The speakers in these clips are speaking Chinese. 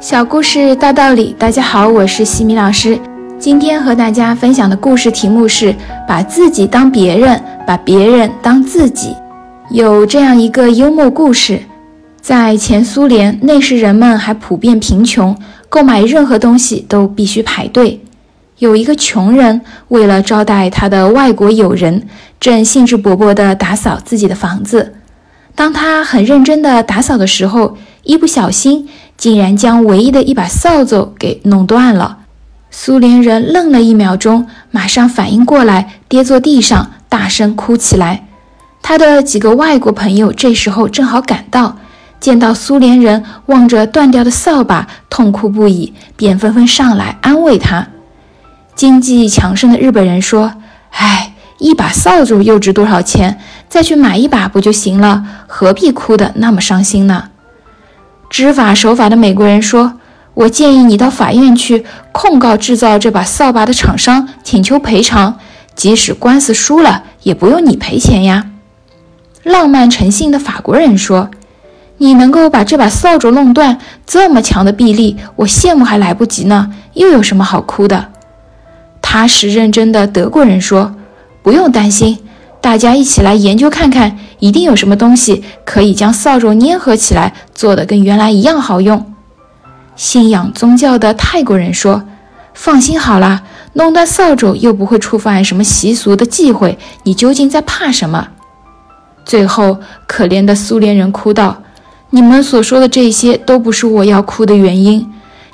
小故事大道理，大家好，我是西米老师。今天和大家分享的故事题目是“把自己当别人，把别人当自己”。有这样一个幽默故事：在前苏联，那时人们还普遍贫穷，购买任何东西都必须排队。有一个穷人，为了招待他的外国友人，正兴致勃勃地打扫自己的房子。当他很认真地打扫的时候，一不小心。竟然将唯一的一把扫帚给弄断了。苏联人愣了一秒钟，马上反应过来，跌坐地上，大声哭起来。他的几个外国朋友这时候正好赶到，见到苏联人望着断掉的扫把，痛哭不已，便纷纷上来安慰他。经济强盛的日本人说：“哎，一把扫帚又值多少钱？再去买一把不就行了？何必哭得那么伤心呢？”知法守法的美国人说：“我建议你到法院去控告制造这把扫把的厂商，请求赔偿。即使官司输了，也不用你赔钱呀。”浪漫诚信的法国人说：“你能够把这把扫帚弄断，这么强的臂力，我羡慕还来不及呢。又有什么好哭的？”踏实认真的德国人说：“不用担心。”大家一起来研究看看，一定有什么东西可以将扫帚粘合起来，做的跟原来一样好用。信仰宗教的泰国人说：“放心好了，弄断扫帚又不会触犯什么习俗的忌讳，你究竟在怕什么？”最后，可怜的苏联人哭道：“你们所说的这些都不是我要哭的原因，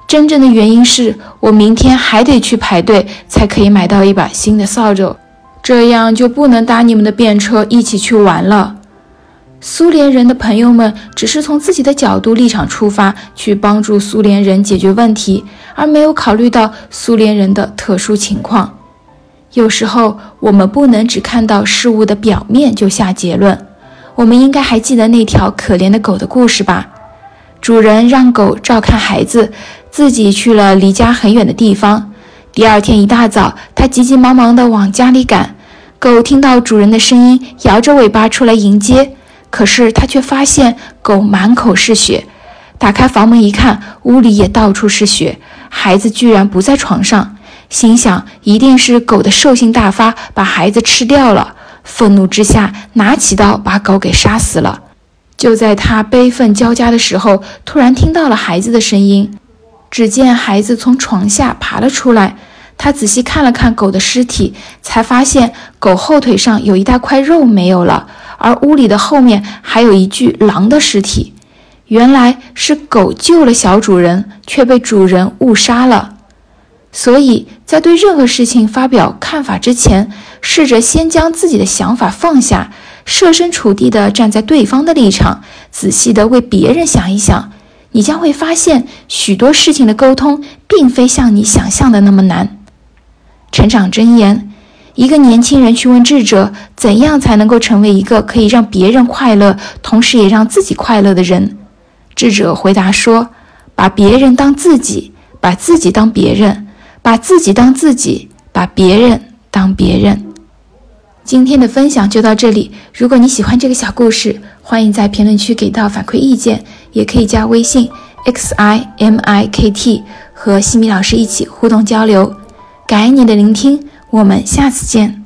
真正的原因是我明天还得去排队，才可以买到一把新的扫帚。”这样就不能搭你们的便车一起去玩了。苏联人的朋友们只是从自己的角度立场出发，去帮助苏联人解决问题，而没有考虑到苏联人的特殊情况。有时候，我们不能只看到事物的表面就下结论。我们应该还记得那条可怜的狗的故事吧？主人让狗照看孩子，自己去了离家很远的地方。第二天一大早，他急急忙忙地往家里赶。狗听到主人的声音，摇着尾巴出来迎接。可是它却发现狗满口是血。打开房门一看，屋里也到处是血，孩子居然不在床上。心想，一定是狗的兽性大发，把孩子吃掉了。愤怒之下，拿起刀把狗给杀死了。就在他悲愤交加的时候，突然听到了孩子的声音。只见孩子从床下爬了出来。他仔细看了看狗的尸体，才发现狗后腿上有一大块肉没有了，而屋里的后面还有一具狼的尸体。原来是狗救了小主人，却被主人误杀了。所以在对任何事情发表看法之前，试着先将自己的想法放下，设身处地地站在对方的立场，仔细地为别人想一想，你将会发现许多事情的沟通并非像你想象的那么难。成长箴言：一个年轻人去问智者，怎样才能够成为一个可以让别人快乐，同时也让自己快乐的人？智者回答说：把别人当自己，把自己当别人，把自己当自己，把别人当别人。今天的分享就到这里。如果你喜欢这个小故事，欢迎在评论区给到反馈意见，也可以加微信 x i m i k t 和西米老师一起互动交流。感恩你的聆听，我们下次见。